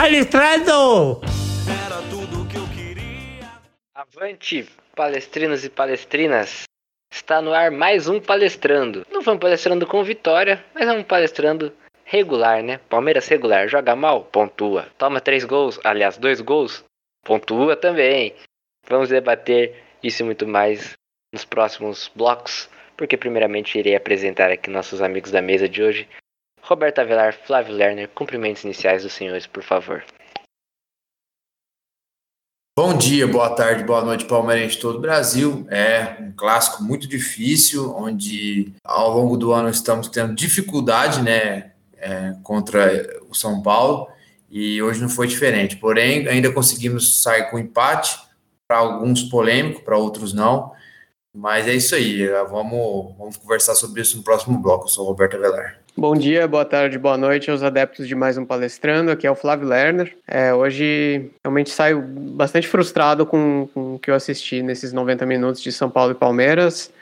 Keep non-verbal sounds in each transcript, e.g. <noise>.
Palestrando! Era tudo que eu queria. Avante, palestrinos e palestrinas! Está no ar mais um palestrando. Não foi um palestrando com vitória, mas é um palestrando regular, né? Palmeiras regular, joga mal, pontua. Toma três gols, aliás, dois gols, pontua também. Vamos debater isso e muito mais nos próximos blocos, porque primeiramente irei apresentar aqui nossos amigos da mesa de hoje. Roberto Avelar, Flávio Lerner, cumprimentos iniciais dos senhores, por favor. Bom dia, boa tarde, boa noite, palmeirense de todo o Brasil. É um clássico muito difícil, onde ao longo do ano estamos tendo dificuldade, né, é, contra o São Paulo, e hoje não foi diferente. Porém, ainda conseguimos sair com empate, para alguns polêmico, para outros não. Mas é isso aí, vamos, vamos conversar sobre isso no próximo bloco. Eu sou o Roberto Avelar. Bom dia, boa tarde, boa noite aos adeptos de mais um palestrando. Aqui é o Flávio Lerner. É, hoje realmente saio bastante frustrado com, com o que eu assisti nesses 90 minutos de São Paulo e Palmeiras.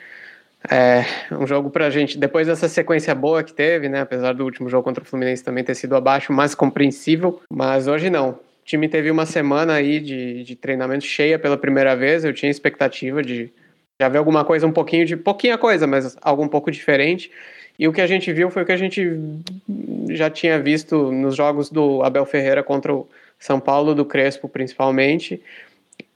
É um jogo pra gente, depois dessa sequência boa que teve, né? Apesar do último jogo contra o Fluminense também ter sido abaixo, mais compreensível. Mas hoje não. O time teve uma semana aí de, de treinamento cheia pela primeira vez. Eu tinha expectativa de já ver alguma coisa um pouquinho de pouquinha coisa, mas algo um pouco diferente. E o que a gente viu foi o que a gente já tinha visto nos jogos do Abel Ferreira contra o São Paulo, do Crespo principalmente,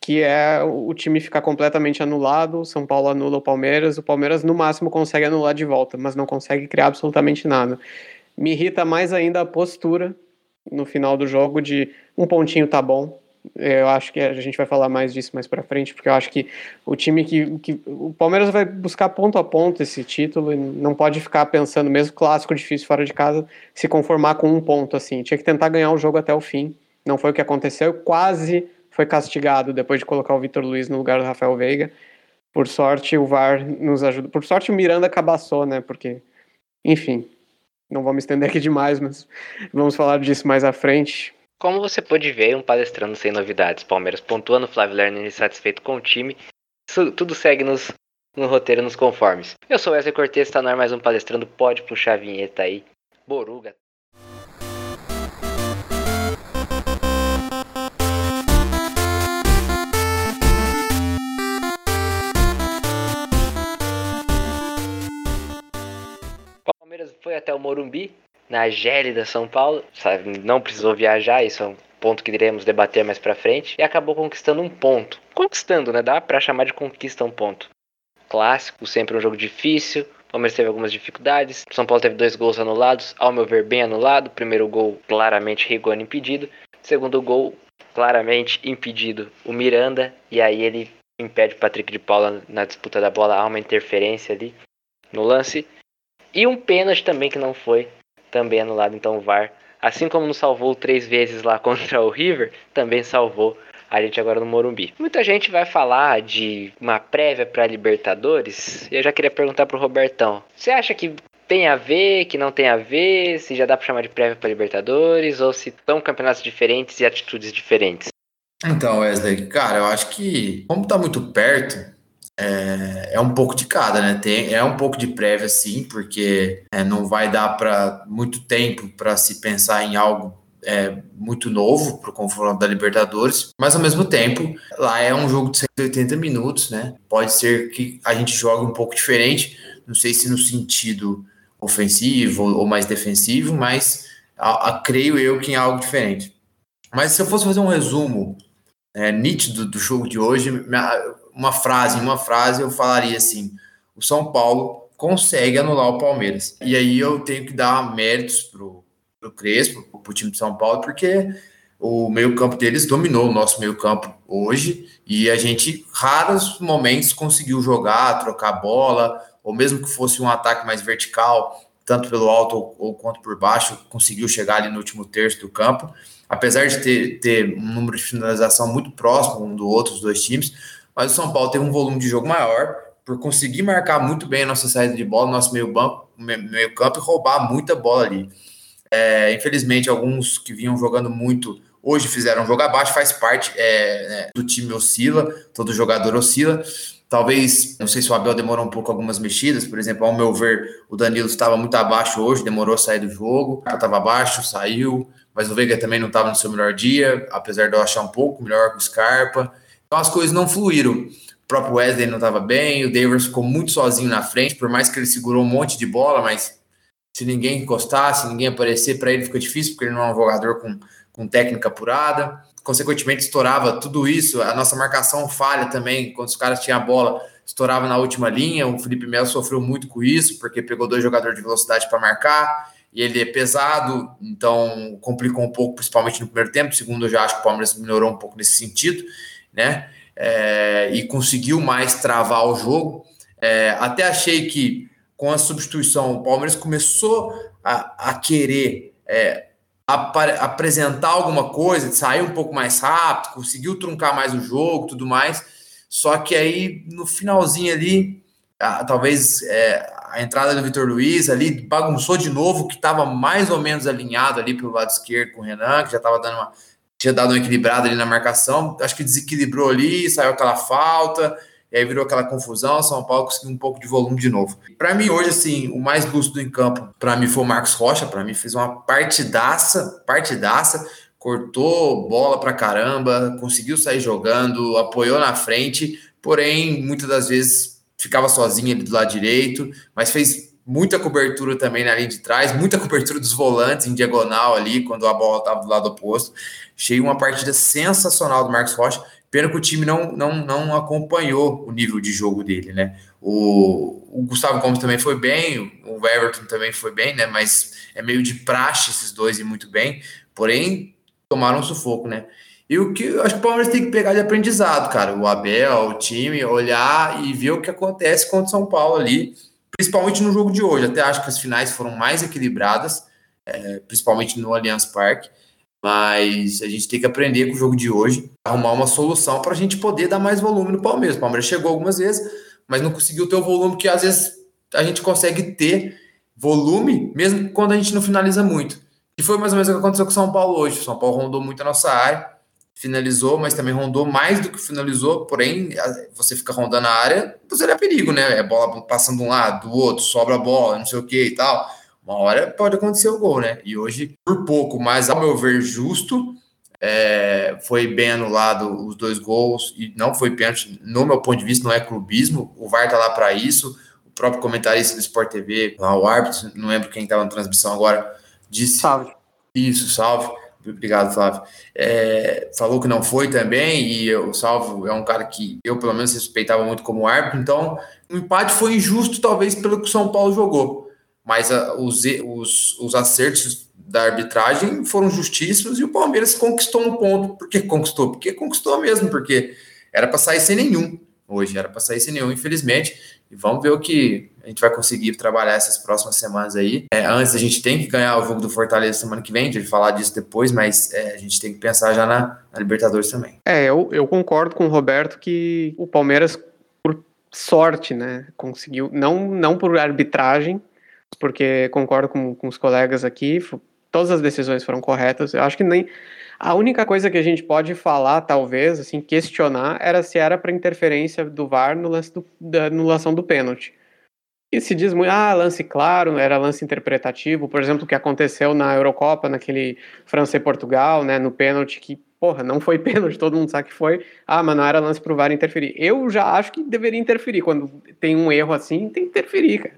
que é o time ficar completamente anulado, o São Paulo anula o Palmeiras, o Palmeiras no máximo consegue anular de volta, mas não consegue criar absolutamente nada. Me irrita mais ainda a postura no final do jogo de um pontinho tá bom, eu acho que a gente vai falar mais disso mais para frente, porque eu acho que o time que, que. O Palmeiras vai buscar ponto a ponto esse título e não pode ficar pensando, mesmo clássico difícil fora de casa, se conformar com um ponto assim. Tinha que tentar ganhar o jogo até o fim. Não foi o que aconteceu. Quase foi castigado depois de colocar o Vitor Luiz no lugar do Rafael Veiga. Por sorte, o VAR nos ajuda. Por sorte, o Miranda cabaçou, né? Porque, enfim, não vou me estender aqui demais, mas vamos falar disso mais à frente. Como você pôde ver, um palestrando sem novidades. Palmeiras pontuando, Flávio Lerner insatisfeito com o time. Isso, tudo segue nos, no roteiro nos conformes. Eu sou Wesley Cortez, está no ar mais um palestrando. Pode puxar a vinheta aí. Boruga. Palmeiras foi até o Morumbi, na gélida São Paulo, sabe? Não precisou viajar, isso é um ponto que iremos debater mais para frente, e acabou conquistando um ponto. Conquistando, né? Dá para chamar de conquista um ponto. Clássico, sempre um jogo difícil. O Palmeiras teve algumas dificuldades. São Paulo teve dois gols anulados, ao meu ver, bem anulado. Primeiro gol, claramente, Rigoni impedido. Segundo gol, claramente impedido, o Miranda. E aí ele impede o Patrick de Paula na disputa da bola. Há uma interferência ali no lance. E um pênalti também que não foi também anulado, então o VAR, assim como nos salvou três vezes lá <laughs> contra o River, também salvou a gente agora no Morumbi. Muita gente vai falar de uma prévia para Libertadores, e eu já queria perguntar pro Robertão, você acha que tem a ver, que não tem a ver, se já dá para chamar de prévia para Libertadores, ou se são campeonatos diferentes e atitudes diferentes? Então, Wesley, cara, eu acho que, como tá muito perto, é, é, um pouco de cada, né? Tem, é um pouco de prévia, sim, porque é, não vai dar para muito tempo para se pensar em algo é, muito novo para o confronto da Libertadores, mas ao mesmo tempo, lá é um jogo de 180 minutos, né? Pode ser que a gente jogue um pouco diferente, não sei se no sentido ofensivo ou mais defensivo, mas a, a, creio eu que em algo diferente. Mas se eu fosse fazer um resumo é, nítido do jogo de hoje, uma frase, em uma frase eu falaria assim: o São Paulo consegue anular o Palmeiras. E aí eu tenho que dar méritos pro, pro Crespo, pro time de São Paulo, porque o meio-campo deles dominou o nosso meio-campo hoje e a gente, raros momentos, conseguiu jogar, trocar bola, ou mesmo que fosse um ataque mais vertical, tanto pelo alto ou, ou quanto por baixo, conseguiu chegar ali no último terço do campo. Apesar de ter, ter um número de finalização muito próximo um do outro, os dois times, mas o São Paulo teve um volume de jogo maior por conseguir marcar muito bem a nossa saída de bola, nosso meio, banco, meio campo e roubar muita bola ali. É, infelizmente, alguns que vinham jogando muito hoje fizeram jogo abaixo, faz parte é, né, do time oscila, todo jogador oscila. Talvez, não sei se o Abel demorou um pouco algumas mexidas, por exemplo, ao meu ver, o Danilo estava muito abaixo hoje, demorou a sair do jogo, estava abaixo, saiu, mas o Veiga também não estava no seu melhor dia, apesar de eu achar um pouco melhor que o Scarpa. Então as coisas não fluíram. O próprio Wesley não estava bem, o Davis ficou muito sozinho na frente, por mais que ele segurou um monte de bola, mas se ninguém encostar, se ninguém aparecer, para ele fica difícil, porque ele não é um jogador com, com técnica apurada. Consequentemente, estourava tudo isso. A nossa marcação falha também, quando os caras tinham a bola, estourava na última linha. O Felipe Melo sofreu muito com isso, porque pegou dois jogadores de velocidade para marcar e ele é pesado, então complicou um pouco, principalmente no primeiro tempo. Segundo, eu já acho que o Palmeiras melhorou um pouco nesse sentido, né? É, e conseguiu mais travar o jogo. É, até achei que com a substituição o Palmeiras começou a, a querer é, apresentar alguma coisa, sair um pouco mais rápido, conseguiu truncar mais o jogo, tudo mais. Só que aí no finalzinho ali, ah, talvez é, a entrada do Vitor Luiz ali bagunçou de novo, que estava mais ou menos alinhado ali pelo lado esquerdo com o Renan, que já estava dando uma. Tinha dado uma equilibrada ali na marcação. Acho que desequilibrou ali, saiu aquela falta, e aí virou aquela confusão. São Paulo conseguiu um pouco de volume de novo. Para mim, hoje, assim, o mais lúcido em campo, para mim, foi o Marcos Rocha. Para mim, fez uma partidaça, partidaça. Cortou bola para caramba, conseguiu sair jogando, apoiou na frente, porém, muitas das vezes ficava sozinho ali do lado direito, mas fez muita cobertura também na linha de trás, muita cobertura dos volantes em diagonal ali, quando a bola estava do lado oposto. Achei uma partida sensacional do Marcos Rocha. Pena que o time não, não, não acompanhou o nível de jogo dele, né? O, o Gustavo Gomes também foi bem, o Everton também foi bem, né? Mas é meio de praxe esses dois e muito bem. Porém, tomaram um sufoco, né? E o que acho que o Palmeiras tem que pegar de aprendizado, cara. O Abel, o time, olhar e ver o que acontece contra o São Paulo ali, principalmente no jogo de hoje. Até acho que as finais foram mais equilibradas, é, principalmente no Allianz Parque. Mas a gente tem que aprender com o jogo de hoje, arrumar uma solução para a gente poder dar mais volume no Palmeiras. O Palmeiras chegou algumas vezes, mas não conseguiu ter o volume que às vezes a gente consegue ter volume, mesmo quando a gente não finaliza muito. E foi mais ou menos o que aconteceu com o São Paulo hoje. O São Paulo rondou muito a nossa área, finalizou, mas também rondou mais do que finalizou, porém, você fica rondando a área, você é perigo, né? É bola passando de um lado, do outro, sobra a bola, não sei o que e tal. Uma hora pode acontecer o gol, né? E hoje, por pouco, mas ao meu ver, justo, é, foi bem anulado os dois gols e não foi pênalti, no meu ponto de vista, não é clubismo. O VAR tá lá para isso. O próprio comentarista do Sport TV, lá o árbitro, não lembro quem estava na transmissão agora, disse. Salve. Isso, salve Obrigado, Flávio. É, falou que não foi também, e o Salvo é um cara que eu, pelo menos, respeitava muito como árbitro, então o empate foi injusto, talvez, pelo que o São Paulo jogou. Mas a, os, os, os acertos da arbitragem foram justíssimos e o Palmeiras conquistou um ponto. Por que conquistou? Porque conquistou mesmo, porque era para sair sem nenhum. Hoje era para sair sem nenhum, infelizmente. E vamos ver o que a gente vai conseguir trabalhar essas próximas semanas aí. É, antes a gente tem que ganhar o jogo do Fortaleza semana que vem, vai falar disso depois, mas é, a gente tem que pensar já na, na, Libertadores também. É, eu, eu concordo com o Roberto que o Palmeiras, por sorte, né, conseguiu, não, não por arbitragem, porque concordo com, com os colegas aqui, todas as decisões foram corretas. Eu acho que nem a única coisa que a gente pode falar, talvez, assim, questionar, era se era para interferência do VAR no lance do, da anulação do pênalti. E se diz muito, ah, lance claro, era lance interpretativo, por exemplo, o que aconteceu na Eurocopa, naquele França e Portugal, né, no pênalti, que, porra, não foi <laughs> pênalti, todo mundo sabe que foi, ah, mas não era lance pro VAR interferir. Eu já acho que deveria interferir, quando tem um erro assim, tem que interferir, cara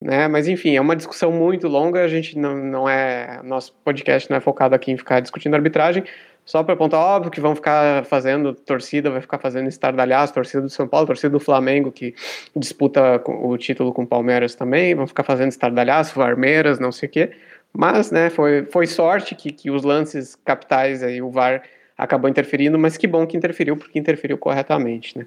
né? Mas enfim, é uma discussão muito longa. A gente não, não é. Nosso podcast não é focado aqui em ficar discutindo arbitragem. Só para apontar, óbvio que vão ficar fazendo, torcida vai ficar fazendo estardalhaço, torcida do São Paulo, torcida do Flamengo, que disputa o título com o Palmeiras também, vão ficar fazendo estardalhaço, Varmeiras, não sei o quê. Mas, né, foi, foi sorte que, que os lances capitais aí, o VAR acabou interferindo, mas que bom que interferiu, porque interferiu corretamente, né.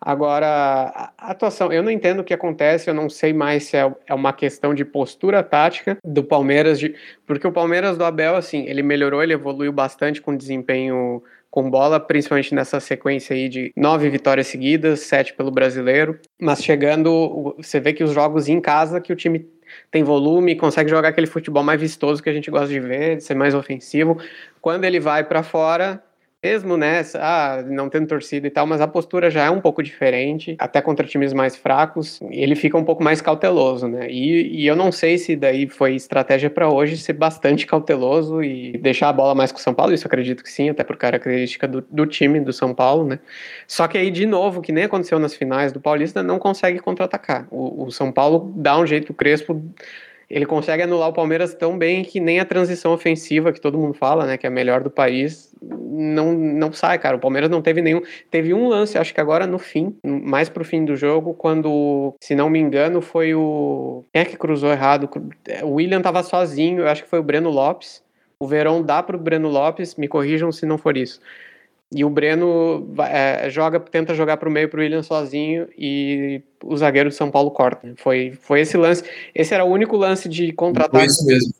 Agora, a atuação, eu não entendo o que acontece, eu não sei mais se é, é uma questão de postura tática do Palmeiras, de, porque o Palmeiras do Abel, assim, ele melhorou, ele evoluiu bastante com desempenho com bola, principalmente nessa sequência aí de nove vitórias seguidas, sete pelo brasileiro. Mas chegando, você vê que os jogos em casa, que o time tem volume, consegue jogar aquele futebol mais vistoso que a gente gosta de ver, de ser mais ofensivo. Quando ele vai para fora, mesmo, né, ah, não tendo torcida e tal, mas a postura já é um pouco diferente, até contra times mais fracos, ele fica um pouco mais cauteloso, né? E, e eu não sei se daí foi estratégia para hoje ser bastante cauteloso e deixar a bola mais com o São Paulo, isso acredito que sim, até por característica do, do time do São Paulo, né? Só que aí, de novo, que nem aconteceu nas finais do Paulista, não consegue contra-atacar. O, o São Paulo dá um jeito, o Crespo ele consegue anular o Palmeiras tão bem que nem a transição ofensiva que todo mundo fala, né, que é a melhor do país, não, não sai, cara. O Palmeiras não teve nenhum. Teve um lance, acho que agora no fim, mais pro fim do jogo, quando, se não me engano, foi o. Quem é que cruzou errado? O William tava sozinho, eu acho que foi o Breno Lopes. O Verão dá pro Breno Lopes, me corrijam se não for isso. E o Breno é, joga, tenta jogar para o meio para o William sozinho e o zagueiro de São Paulo corta. Foi, foi esse lance. Esse era o único lance de contra-ataque. Foi isso mesmo.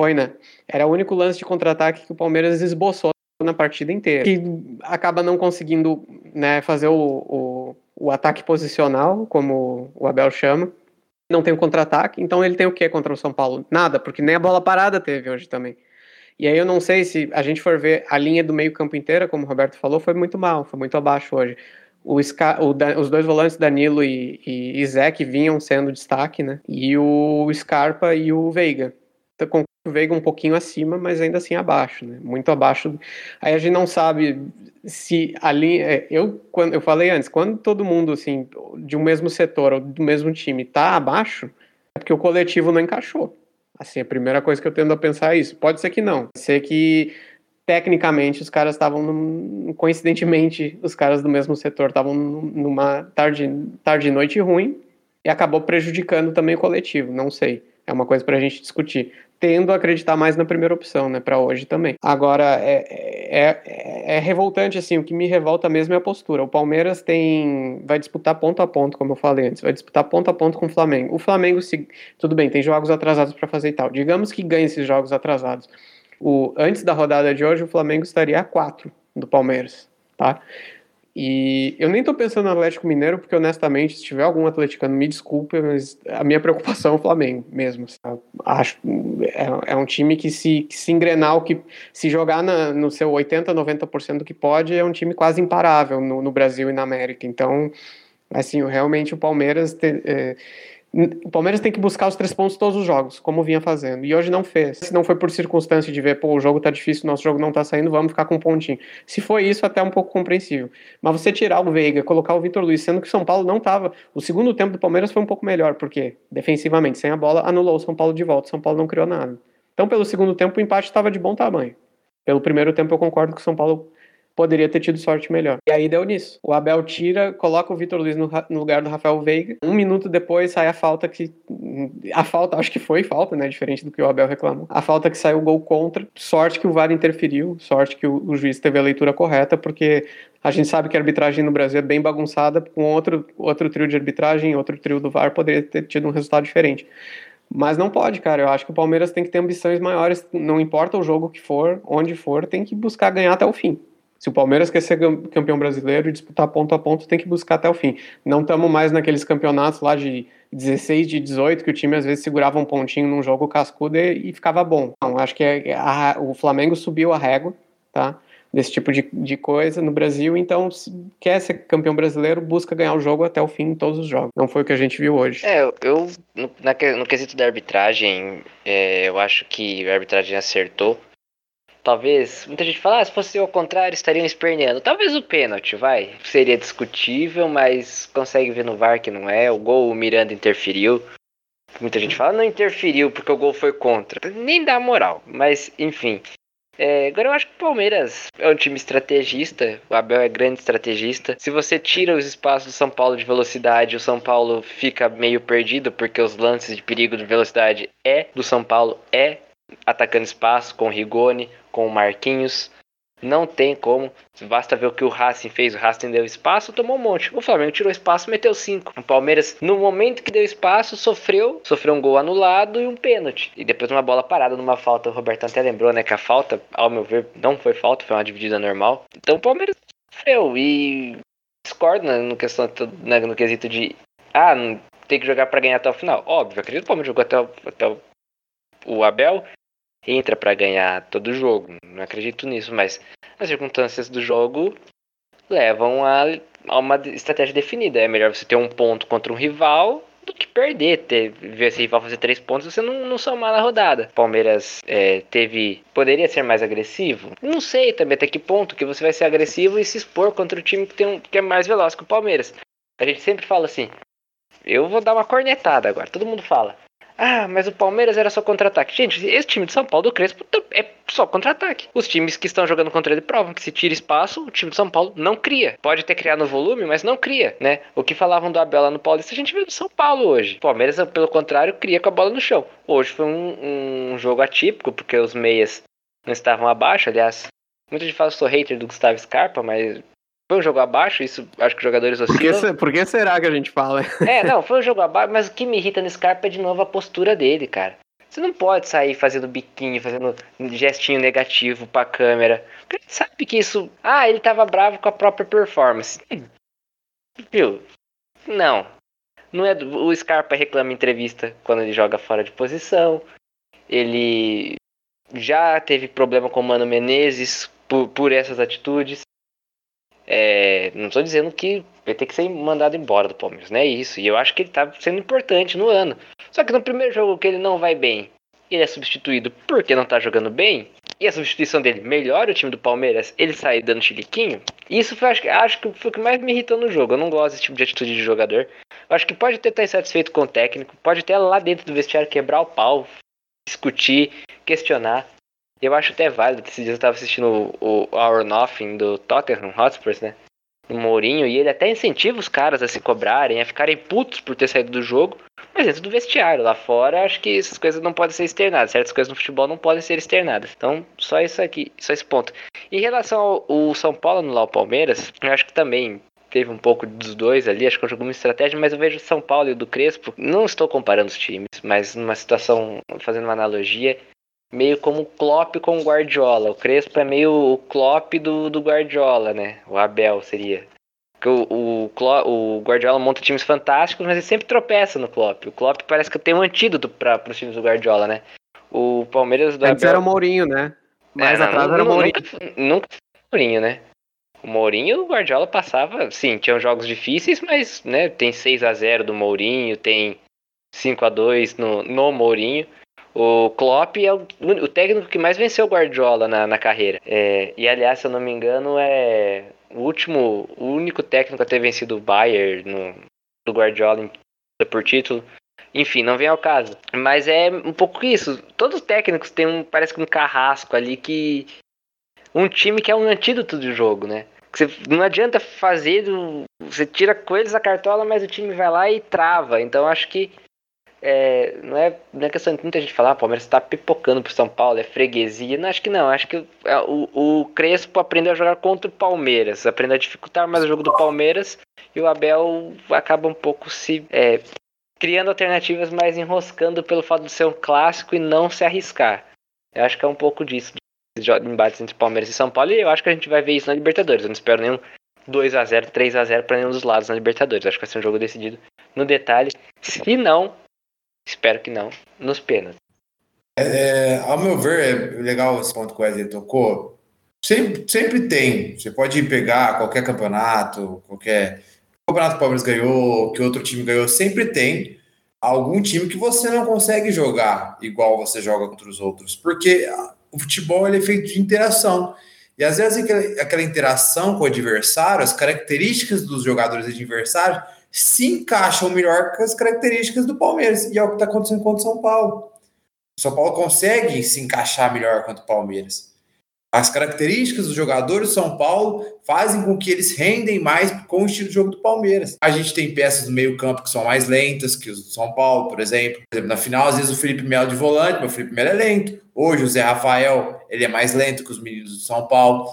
Foi, né? Era o único lance de contra-ataque que o Palmeiras esboçou na partida inteira. Que acaba não conseguindo né, fazer o, o, o ataque posicional, como o Abel chama. Não tem o contra-ataque, então ele tem o que contra o São Paulo? Nada, porque nem a bola parada teve hoje também. E aí eu não sei se a gente for ver a linha do meio-campo inteira, como o Roberto falou, foi muito mal, foi muito abaixo hoje. O os dois volantes, Danilo e, e, e Zé, vinham sendo destaque, né? E o Scarpa e o Veiga. Então, com o Veiga um pouquinho acima, mas ainda assim abaixo, né? Muito abaixo. Aí a gente não sabe se a linha. É, eu, quando, eu falei antes, quando todo mundo, assim, de um mesmo setor ou do mesmo time tá abaixo, é porque o coletivo não encaixou. Assim, a primeira coisa que eu tendo a pensar é isso. Pode ser que não. Pode ser que tecnicamente os caras estavam coincidentemente os caras do mesmo setor estavam numa tarde tarde noite ruim e acabou prejudicando também o coletivo não sei é uma coisa para a gente discutir tendo a acreditar mais na primeira opção, né, para hoje também. Agora, é, é, é, revoltante, assim, o que me revolta mesmo é a postura. O Palmeiras tem, vai disputar ponto a ponto, como eu falei antes, vai disputar ponto a ponto com o Flamengo. O Flamengo, se, tudo bem, tem jogos atrasados para fazer e tal. Digamos que ganhe esses jogos atrasados. O, antes da rodada de hoje, o Flamengo estaria a 4 do Palmeiras, tá? E eu nem tô pensando no Atlético Mineiro, porque honestamente, se tiver algum atleticano, me desculpe, mas a minha preocupação é o Flamengo mesmo. Sabe? Acho é, é, um time que se, que se engrenar, o que se jogar na, no seu 80, 90% do que pode, é um time quase imparável no, no Brasil e na América. Então, assim, realmente o Palmeiras. Te, é, o Palmeiras tem que buscar os três pontos todos os jogos, como vinha fazendo. E hoje não fez. Se não foi por circunstância de ver, pô, o jogo tá difícil, nosso jogo não tá saindo, vamos ficar com um pontinho. Se foi isso, até um pouco compreensível. Mas você tirar o Veiga, colocar o Vitor Luiz, sendo que o São Paulo não tava. O segundo tempo do Palmeiras foi um pouco melhor, porque defensivamente, sem a bola, anulou o São Paulo de volta. O São Paulo não criou nada. Então, pelo segundo tempo, o empate estava de bom tamanho. Pelo primeiro tempo, eu concordo que o São Paulo poderia ter tido sorte melhor. E aí deu nisso. O Abel tira, coloca o Vitor Luiz no, no, lugar do Rafael Veiga. Um minuto depois sai a falta que. A falta, acho que foi falta, né? Diferente do que o Abel reclamou. A falta que saiu o gol contra. Sorte que o VAR interferiu, sorte que o, o juiz teve a leitura correta, porque a gente sabe que a arbitragem no Brasil é bem bagunçada. Com outro, outro trio de arbitragem, outro trio do VAR, poderia ter tido um resultado diferente. Mas não pode, cara. Eu acho que o Palmeiras tem que ter ambições maiores. Não importa o jogo que for, onde for, tem que buscar ganhar até o fim. Se o Palmeiras quer ser campeão brasileiro e disputar ponto a ponto, tem que buscar até o fim. Não estamos mais naqueles campeonatos lá de 16, de 18, que o time às vezes segurava um pontinho num jogo cascudo e, e ficava bom. Não, acho que é, a, o Flamengo subiu a régua, tá? Desse tipo de, de coisa no Brasil, então se quer ser campeão brasileiro, busca ganhar o jogo até o fim em todos os jogos. Não foi o que a gente viu hoje. É, eu, no, na, no quesito da arbitragem, é, eu acho que a arbitragem acertou Talvez, muita gente fala, ah, se fosse ao contrário, estariam esperneando. Talvez o pênalti, vai. Seria discutível, mas consegue ver no VAR que não é. O gol, o Miranda interferiu. Muita gente fala, não interferiu porque o gol foi contra. Nem dá moral, mas enfim. É, agora eu acho que o Palmeiras é um time estrategista, o Abel é grande estrategista. Se você tira os espaços do São Paulo de velocidade, o São Paulo fica meio perdido, porque os lances de perigo de velocidade é do São Paulo, é atacando espaço com o Rigoni, com o Marquinhos. Não tem como. Basta ver o que o Racing fez. O Racing deu espaço, tomou um monte. O Flamengo tirou espaço, meteu cinco. O Palmeiras, no momento que deu espaço, sofreu. Sofreu um gol anulado e um pênalti. E depois uma bola parada numa falta. O Roberto até lembrou, né? Que a falta, ao meu ver, não foi falta, foi uma dividida normal. Então o Palmeiras sofreu. E discordo né, no, questão, né, no quesito de. Ah, tem que jogar para ganhar até o final. Óbvio, acredito que o Palmeiras jogou até, o, até o, o Abel entra para ganhar todo jogo. Não acredito nisso, mas as circunstâncias do jogo levam a, a uma estratégia definida. É melhor você ter um ponto contra um rival do que perder, ter, ver esse rival fazer três pontos você não, não somar na rodada. Palmeiras é, teve. Poderia ser mais agressivo? Não sei também até que ponto que você vai ser agressivo e se expor contra o time que, tem um, que é mais veloz que o Palmeiras. A gente sempre fala assim. Eu vou dar uma cornetada agora, todo mundo fala. Ah, mas o Palmeiras era só contra-ataque. Gente, esse time de São Paulo do Crespo é só contra-ataque. Os times que estão jogando contra ele provam que se tira espaço, o time de São Paulo não cria. Pode ter criado no volume, mas não cria, né? O que falavam do Abel lá no Paulista, a gente vê do São Paulo hoje. O Palmeiras, pelo contrário, cria com a bola no chão. Hoje foi um, um jogo atípico, porque os meias não estavam abaixo. Aliás, muita gente fala que sou hater do Gustavo Scarpa, mas foi um jogo abaixo, isso acho que os jogadores oscilam. Por que, por que será que a gente fala? <laughs> É, não, foi um jogo abaixo, mas o que me irrita no Scarpa é de novo a postura dele, cara. Você não pode sair fazendo biquinho, fazendo gestinho negativo pra câmera. Porque ele sabe que isso. Ah, ele tava bravo com a própria performance. Viu? Não. Não é do... O Scarpa reclama em entrevista quando ele joga fora de posição. Ele já teve problema com o Mano Menezes por, por essas atitudes. É, não estou dizendo que vai ter que ser mandado embora do Palmeiras, não é isso. E eu acho que ele está sendo importante no ano. Só que no primeiro jogo que ele não vai bem, ele é substituído porque não está jogando bem. E a substituição dele melhora o time do Palmeiras, ele sai dando chiliquinho. Isso foi, acho, acho que foi o que mais me irritou no jogo. Eu não gosto desse tipo de atitude de jogador. Eu acho que pode ter estar insatisfeito com o técnico, pode até lá dentro do vestiário quebrar o pau, discutir, questionar. Eu acho até válido. Esses dias eu estava assistindo o, Hour Nothing do Tottenham Hotspurs, né? O Mourinho, e ele até incentiva os caras a se cobrarem, a ficarem putos por ter saído do jogo, mas dentro do vestiário. Lá fora, acho que essas coisas não podem ser externadas. Certas coisas no futebol não podem ser externadas. Então, só isso aqui, só esse ponto. Em relação ao, ao São Paulo anular o Palmeiras, eu acho que também teve um pouco dos dois ali, acho que eu jogo uma estratégia, mas eu vejo o São Paulo e o do Crespo, não estou comparando os times, mas numa situação, fazendo uma analogia, meio como o Klopp com o Guardiola. O Crespo é meio o Klopp do, do Guardiola, né? O Abel seria. Porque o, o, o Guardiola monta times fantásticos, mas ele sempre tropeça no Klopp. O Klopp parece que tem um antídoto para os times do Guardiola, né? O Palmeiras do Antes Abel... era o Mourinho, né? Mais é, atrás não, era o Mourinho. Nunca, nunca foi o Mourinho, né? O Mourinho, o Guardiola passava, sim, tinham jogos difíceis, mas né, tem 6 a 0 do Mourinho, tem 5 a 2 no, no Mourinho. O Klopp é o, o, técnico que mais venceu o Guardiola na, na carreira. É, e aliás, se eu não me engano, é o último, o único técnico a ter vencido o Bayern no, do Guardiola por título. Enfim, não vem ao caso. Mas é um pouco isso. Todos os técnicos têm um, parece que um carrasco ali que. Um time que é um antídoto do jogo, né? Você, não adianta fazer. Você tira coisas da cartola, mas o time vai lá e trava. Então acho que é, não, é, não é questão de muita gente falar, ah, o Palmeiras está pipocando pro São Paulo, é freguesia. Não, acho que não. Acho que é, o, o Crespo aprendeu a jogar contra o Palmeiras, aprendeu a dificultar mais o jogo do Palmeiras e o Abel acaba um pouco se é, criando alternativas, mas enroscando pelo fato de ser um clássico e não se arriscar. Eu acho que é um pouco disso, de embates entre Palmeiras e São Paulo, e eu acho que a gente vai ver isso na Libertadores. Eu não espero nenhum 2 a 0 3 a 0 para nenhum dos lados na Libertadores. Eu acho que vai ser um jogo decidido no detalhe. Se não, Espero que não. Nos pênaltis. É, ao meu ver, é legal esse ponto que o Wesley tocou. Sempre, sempre tem. Você pode pegar qualquer campeonato, qualquer campeonato que o Palmeiras ganhou, que outro time ganhou, sempre tem algum time que você não consegue jogar igual você joga contra os outros. Porque o futebol ele é feito de interação. E às vezes aquela, aquela interação com o adversário, as características dos jogadores adversários se encaixam melhor com as características do Palmeiras. E é o que está acontecendo contra o São Paulo. O São Paulo consegue se encaixar melhor contra o Palmeiras. As características dos jogadores do São Paulo fazem com que eles rendem mais com o estilo de jogo do Palmeiras. A gente tem peças do meio-campo que são mais lentas que os do São Paulo, por exemplo. Por exemplo, na final, às vezes o Felipe Melo de volante, mas o Felipe Melo é lento. Hoje o Zé Rafael, ele é mais lento que os meninos do São Paulo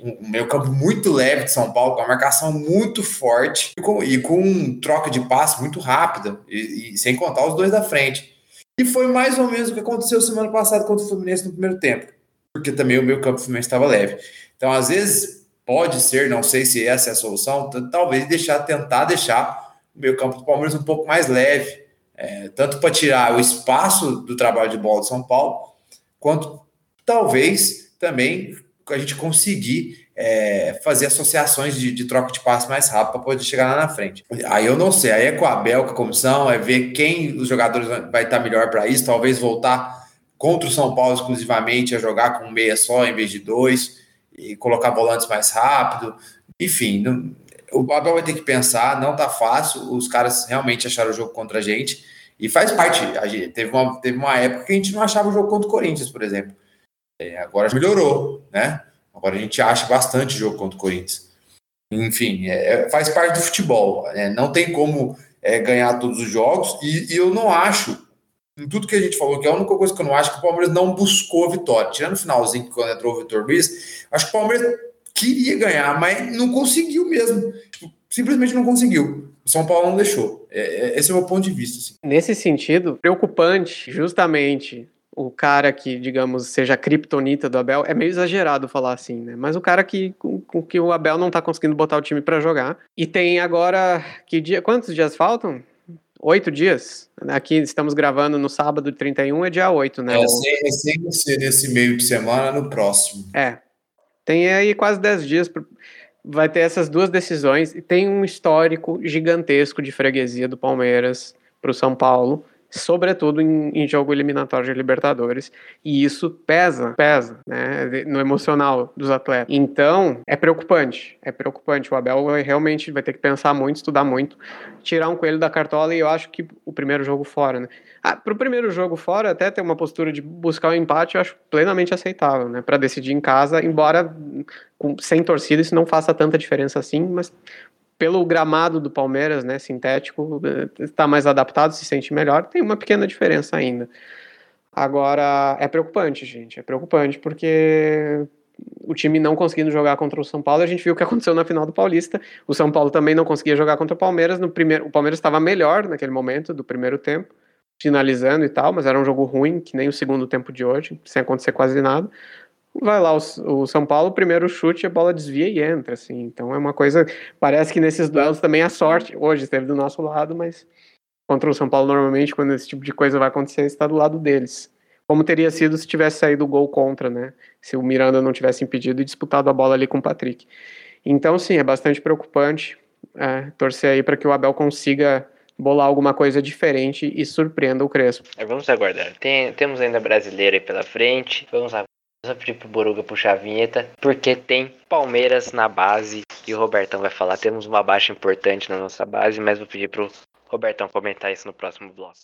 um meio campo muito leve de São Paulo, com uma marcação muito forte e com, e com um troca de passe muito rápida, e, e, sem contar os dois da frente. E foi mais ou menos o que aconteceu semana passada contra o Fluminense no primeiro tempo, porque também o meio campo Fluminense estava leve. Então, às vezes, pode ser, não sei se essa é a solução, talvez deixar, tentar deixar o meio campo do Palmeiras um pouco mais leve, é, tanto para tirar o espaço do trabalho de bola de São Paulo, quanto talvez também a gente conseguir é, fazer associações de, de, troca de passe mais rápido para poder chegar lá na frente. Aí eu não sei, aí é com a Bel, com a comissão, é ver quem os jogadores vai estar melhor para isso, talvez voltar contra o São Paulo exclusivamente a jogar com meia só em vez de dois e colocar volantes mais rápido. Enfim, não, o Abel vai ter que pensar, não tá fácil, os caras realmente acharam o jogo contra a gente e faz parte. A gente, teve, uma, teve uma época que a gente não achava o jogo contra o Corinthians, por exemplo. É, agora melhorou, né? Agora a gente acha bastante jogo contra o Corinthians. Enfim, é, é, faz parte do futebol. Né? Não tem como é, ganhar todos os jogos. E, e, eu não acho, em tudo que a gente falou, que é a única coisa que eu não acho que o Palmeiras não buscou a vitória. Tirando o finalzinho, quando entrou o Vitor Luiz, acho que o Palmeiras queria ganhar, mas não conseguiu mesmo. Tipo, simplesmente não conseguiu. O São Paulo não deixou. É, é esse é o meu ponto de vista. Assim. Nesse sentido, preocupante, justamente o cara que, digamos, seja a criptonita do Abel, é meio exagerado falar assim, né? Mas o cara que com, com que o Abel não tá conseguindo botar o time para jogar. E tem agora que dia, quantos dias faltam? Oito dias? Aqui estamos gravando no sábado 31, é dia 8, né? É, sem, sem ser nesse meio de semana, no próximo. É. Tem aí quase 10 dias. Vai ter essas duas decisões. E tem um histórico gigantesco de freguesia do Palmeiras para o São Paulo sobretudo em, em, jogo eliminatório de Libertadores, e isso pesa, pesa, né, no emocional dos atletas. Então, é preocupante, é preocupante. O Abel realmente vai ter que pensar muito, estudar muito, tirar um coelho da cartola, e eu acho que o primeiro jogo fora, né. Ah, para o primeiro jogo fora, até ter uma postura de buscar o um empate, eu acho plenamente aceitável, né, para decidir em casa, embora com, sem torcida isso não faça tanta diferença assim, mas pelo gramado do Palmeiras, né, sintético, está mais adaptado, se sente melhor, tem uma pequena diferença ainda. Agora, é preocupante, gente, é preocupante porque o time não conseguindo jogar contra o São Paulo, a gente viu o que <laughs> aconteceu na final do Paulista. O São Paulo também não conseguia jogar contra o Palmeiras. No primeiro, o Palmeiras estava melhor naquele momento do primeiro tempo, finalizando e tal, mas era um jogo ruim, que nem o segundo tempo de hoje, sem acontecer quase nada vai lá o, o, São Paulo, primeiro chute, a bola desvia e entra, assim. Então é uma coisa, parece que nesses duelos também a sorte, hoje esteve do nosso lado, mas contra o São Paulo normalmente quando esse tipo de coisa vai acontecer, está do lado deles. Como teria sido se tivesse saído o gol contra, né? Se o Miranda não tivesse impedido e disputado a bola ali com o Patrick. Então, sim, é bastante preocupante. É, torcer aí para que o Abel consiga bolar alguma coisa diferente e surpreenda o Crespo. É, vamos aguardar. Tem, temos ainda brasileiro aí pela frente. Vamos Vou pedir pro Boruga puxar a vinheta, porque tem Palmeiras na base e o Robertão vai falar. Temos uma baixa importante na nossa base, mas vou pedir pro Robertão comentar isso no próximo bloco.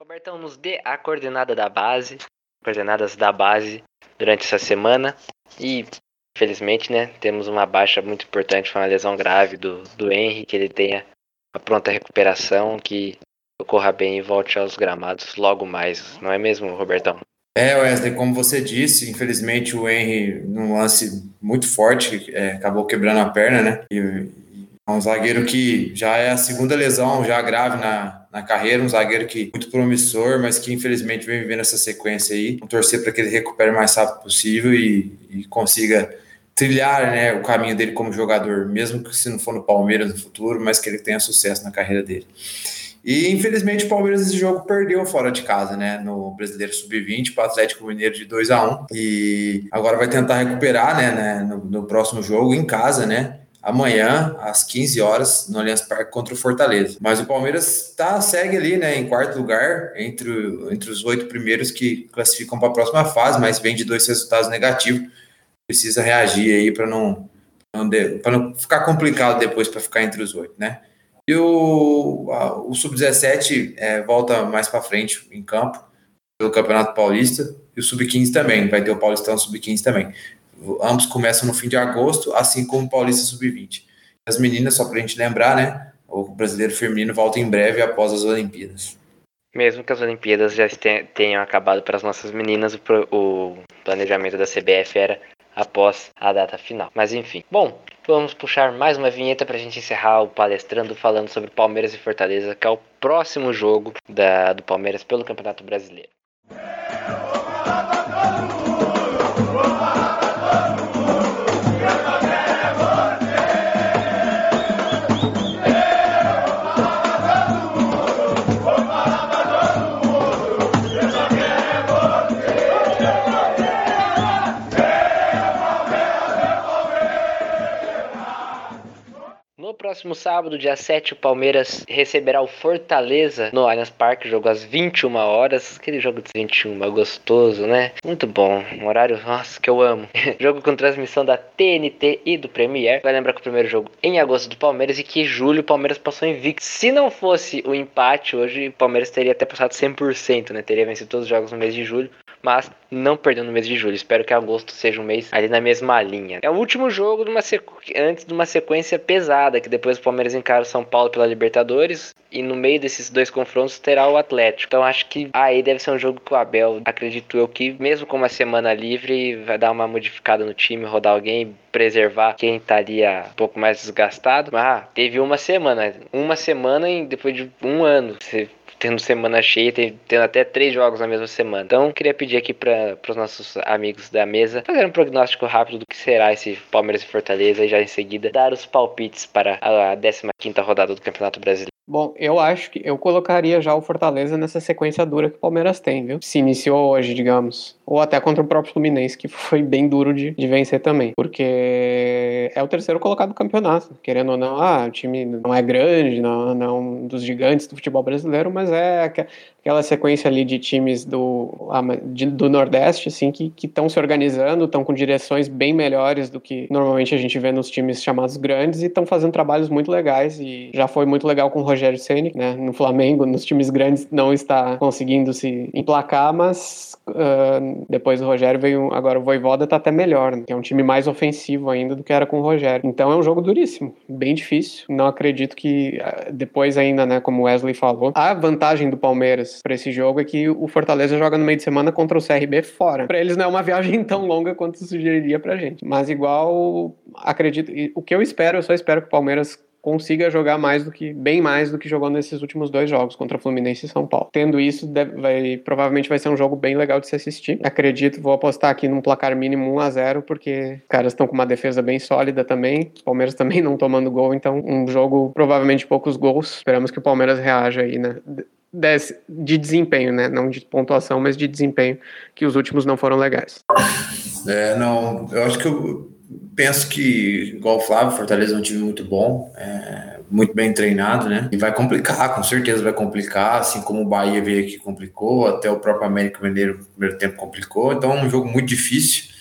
Robertão, nos dê a coordenada da base coordenadas da base durante essa semana. E, felizmente, né, temos uma baixa muito importante, foi uma lesão grave do, do Henry, que ele tenha uma pronta recuperação, que ocorra bem e volte aos gramados logo mais, não é mesmo, Robertão? É, Wesley, como você disse, infelizmente o Henry, num lance muito forte, é, acabou quebrando a perna, né? E, é um zagueiro que já é a segunda lesão, já grave na, na carreira, um zagueiro que muito promissor, mas que infelizmente vem vivendo essa sequência aí. Vamos torcer para que ele recupere o mais rápido possível e, e consiga trilhar né, o caminho dele como jogador, mesmo que se não for no Palmeiras no futuro, mas que ele tenha sucesso na carreira dele. E infelizmente o Palmeiras esse jogo perdeu fora de casa, né? No Brasileiro Sub-20 para o Atlético Mineiro de 2 a 1 E agora vai tentar recuperar, né, né no, no, próximo jogo em casa, né? Amanhã, às 15 horas, no Allianz Parque contra o Fortaleza. Mas o Palmeiras tá, segue ali, né, em quarto lugar, entre, entre os oito primeiros que classificam para a próxima fase, mas vem de dois resultados negativos. Precisa reagir aí para não, não, não ficar complicado depois para ficar entre os oito, né? E o, o Sub-17 é, volta mais para frente em campo pelo Campeonato Paulista e o Sub-15 também, vai ter o Paulistão Sub-15 também. Ambos começam no fim de agosto, assim como o Paulista Sub-20. As meninas, só para a gente lembrar, né? O brasileiro feminino volta em breve após as Olimpíadas. Mesmo que as Olimpíadas já tenham acabado para as nossas meninas, o planejamento da CBF era após a data final. Mas enfim. Bom, vamos puxar mais uma vinheta para a gente encerrar o palestrando falando sobre Palmeiras e Fortaleza, que é o próximo jogo da, do Palmeiras pelo Campeonato Brasileiro. Próximo sábado, dia 7, o Palmeiras receberá o Fortaleza no Allianz Parque, jogo às 21 horas. Aquele jogo de 21, gostoso, né? Muito bom. Um horário, nossa, que eu amo. <laughs> jogo com transmissão da TNT e do Premier. Vai lembrar que o primeiro jogo em agosto do Palmeiras e que julho o Palmeiras passou invicto. Se não fosse o empate, hoje o Palmeiras teria até passado 100%, né? Teria vencido todos os jogos no mês de julho, mas não perdeu no mês de julho. Espero que agosto seja um mês ali na mesma linha. É o último jogo de uma sequ... antes de uma sequência pesada, que depois o Palmeiras encara o São Paulo pela Libertadores e no meio desses dois confrontos terá o Atlético. Então acho que aí deve ser um jogo que o Abel, acredito eu que mesmo com uma semana livre, vai dar uma modificada no time, rodar alguém, preservar quem estaria um pouco mais desgastado. Ah, teve uma semana, uma semana e depois de um ano. Você tendo semana cheia, tendo até três jogos na mesma semana. Então, queria pedir aqui para os nossos amigos da mesa fazer um prognóstico rápido do que será esse Palmeiras e Fortaleza e já em seguida dar os palpites para a 15 rodada do Campeonato Brasileiro. Bom, eu acho que eu colocaria já o Fortaleza nessa sequência dura que o Palmeiras tem, viu? Se iniciou hoje, digamos. Ou até contra o próprio Fluminense, que <laughs> foi bem duro de, de vencer também. Porque é o terceiro colocado do campeonato. Querendo ou não, ah, o time não é grande, não, não é um dos gigantes do futebol brasileiro, mas é aquela sequência ali de times do, de, do Nordeste, assim, que estão se organizando, estão com direções bem melhores do que normalmente a gente vê nos times chamados grandes e estão fazendo trabalhos muito legais. E já foi muito legal com o Rogério Ceni, né? No Flamengo, nos times grandes não está conseguindo se emplacar, mas uh, depois do Rogério veio agora o Voivoda tá até melhor, né? É um time mais ofensivo ainda do que era com o Rogério. Então é um jogo duríssimo, bem difícil. Não acredito que uh, depois ainda, né, como o Wesley falou, a vantagem do Palmeiras para esse jogo é que o Fortaleza joga no meio de semana contra o CRB fora. Para eles não é uma <laughs> viagem tão longa quanto sugeriria pra gente. Mas igual acredito, o que eu espero, eu só espero que o Palmeiras consiga jogar mais do que bem mais do que jogou nesses últimos dois jogos contra Fluminense e São Paulo. Tendo isso, deve, vai, provavelmente vai ser um jogo bem legal de se assistir. Acredito, vou apostar aqui num placar mínimo 1 a 0 porque os caras estão com uma defesa bem sólida também. O Palmeiras <laughs> também não tomando gol, então um jogo provavelmente poucos gols. Esperamos que o Palmeiras reaja aí, né? De desempenho, né? Não de pontuação, mas de desempenho, que os últimos não foram legais. É, não, eu acho que eu penso que, igual o Flávio, Fortaleza é um time muito bom, é, muito bem treinado, né? E vai complicar, com certeza vai complicar, assim como o Bahia veio aqui complicou, até o próprio América Mineiro no primeiro tempo complicou, então é um jogo muito difícil.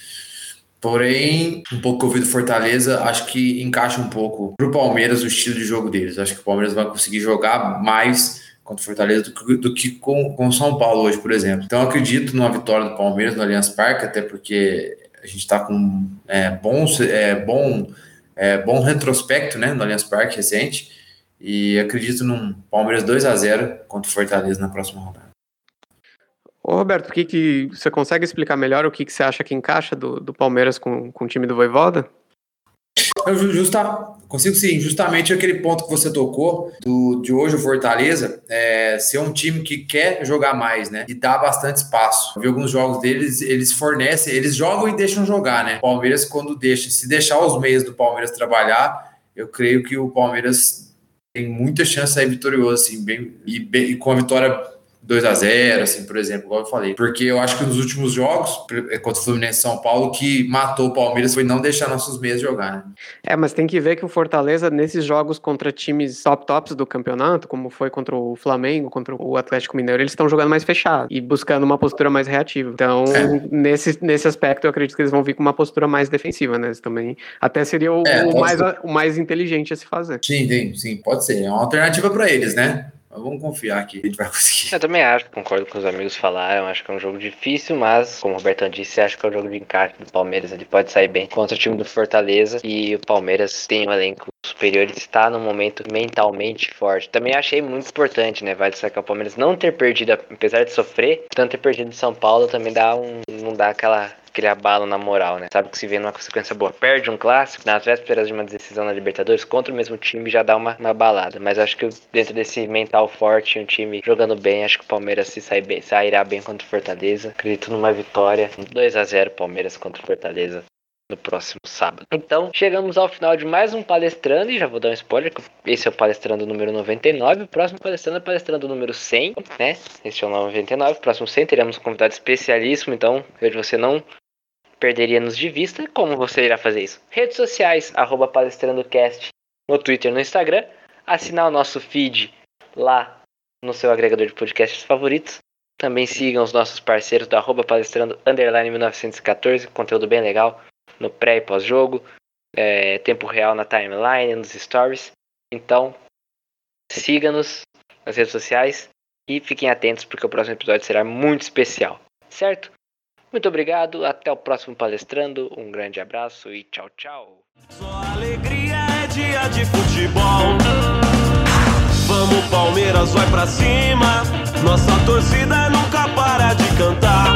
Porém, um pouco que eu vi do Fortaleza, acho que encaixa um pouco pro Palmeiras o estilo de jogo deles. Acho que o Palmeiras vai conseguir jogar mais contra o Fortaleza do que, do que com o São Paulo hoje, por exemplo. Então, acredito numa vitória do Palmeiras no Allianz Parque, até porque a gente está com é, bons, é, bom, é, bom retrospecto né, no Allianz Parque recente. E acredito num Palmeiras 2 a 0 contra o Fortaleza na próxima rodada. Ô Roberto, o que, que você consegue explicar melhor o que, que você acha que encaixa do, do Palmeiras com, com o time do Voivoda? Eu justa, consigo sim, justamente aquele ponto que você tocou do, de hoje o Fortaleza é, ser um time que quer jogar mais, né? E dá bastante espaço. Eu vi alguns jogos deles, eles fornecem, eles jogam e deixam jogar, né? Palmeiras, quando deixa, se deixar os meios do Palmeiras trabalhar, eu creio que o Palmeiras tem muita chance de sair vitorioso, assim, bem, e, bem, e com a vitória 2 a 0 assim, por exemplo, igual eu falei. Porque eu acho que nos últimos jogos, contra o Fluminense e São Paulo, que matou o Palmeiras foi não deixar nossos meios jogar, né? É, mas tem que ver que o Fortaleza, nesses jogos contra times top tops do campeonato, como foi contra o Flamengo, contra o Atlético Mineiro, eles estão jogando mais fechado e buscando uma postura mais reativa. Então, é. nesse, nesse aspecto, eu acredito que eles vão vir com uma postura mais defensiva, né? Eles também até seria o, é, o mais, o mais inteligente a se fazer. Sim, sim, sim, pode ser. É uma alternativa para eles, né? Mas vamos confiar que a gente vai conseguir. Eu também acho, concordo com os amigos falaram. Acho que é um jogo difícil, mas, como o Robertão disse, acho que é um jogo de encaixe do Palmeiras. Ele pode sair bem contra o time do Fortaleza. E o Palmeiras tem um elenco superior, ele está no momento mentalmente forte. Também achei muito importante, né? Vai destacar o Palmeiras não ter perdido, apesar de sofrer, tanto ter perdido em São Paulo também dá um. não dá aquela aquele abalo na moral, né? Sabe que se vê numa consequência boa. Perde um clássico, nas vésperas de uma decisão na Libertadores, contra o mesmo time já dá uma, uma balada. Mas acho que dentro desse mental forte, um time jogando bem, acho que o Palmeiras se sai bem, sairá bem contra o Fortaleza. Acredito numa vitória. 2 a 0 Palmeiras contra o Fortaleza no próximo sábado. Então, chegamos ao final de mais um palestrando e já vou dar um spoiler que esse é o palestrando número 99, o próximo palestrando é o palestrando número 100, né? Este é o 99, o próximo 100 teremos um convidado especialíssimo, então vejo você não perderia-nos de vista. Como você irá fazer isso? Redes sociais, arroba palestrandocast no Twitter no Instagram. Assinar o nosso feed lá no seu agregador de podcasts favoritos. Também sigam os nossos parceiros do arroba palestrando underline 1914, conteúdo bem legal no pré e pós-jogo, é, tempo real na timeline, nos stories. Então, siga-nos nas redes sociais e fiquem atentos porque o próximo episódio será muito especial, certo? Muito obrigado, até o próximo palestrando, um grande abraço e tchau, tchau. Só alegria é dia de futebol. Vamos Palmeiras, vai pra cima. Nossa torcida nunca para de cantar.